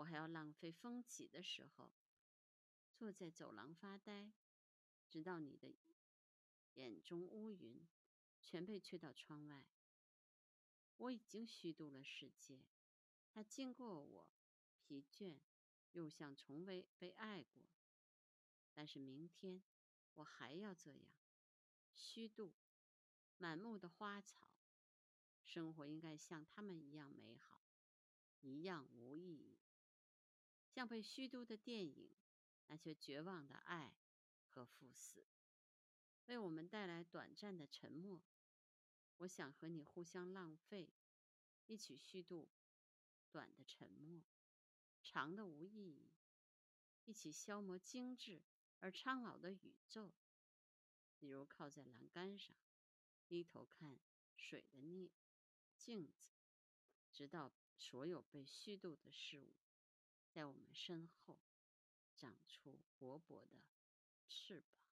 我还要浪费风起的时候，坐在走廊发呆，直到你的眼中乌云全被吹到窗外。我已经虚度了世界，它经过我，疲倦，又像从未被爱过。但是明天我还要这样虚度满目的花草。生活应该像他们一样美好，一样无意义。像被虚度的电影，那些绝望的爱和赴死，为我们带来短暂的沉默。我想和你互相浪费，一起虚度短的沉默，长的无意义，一起消磨精致而苍老的宇宙。比如靠在栏杆上，低头看水的逆镜子，直到所有被虚度的事物。在我们身后长出薄薄的翅膀。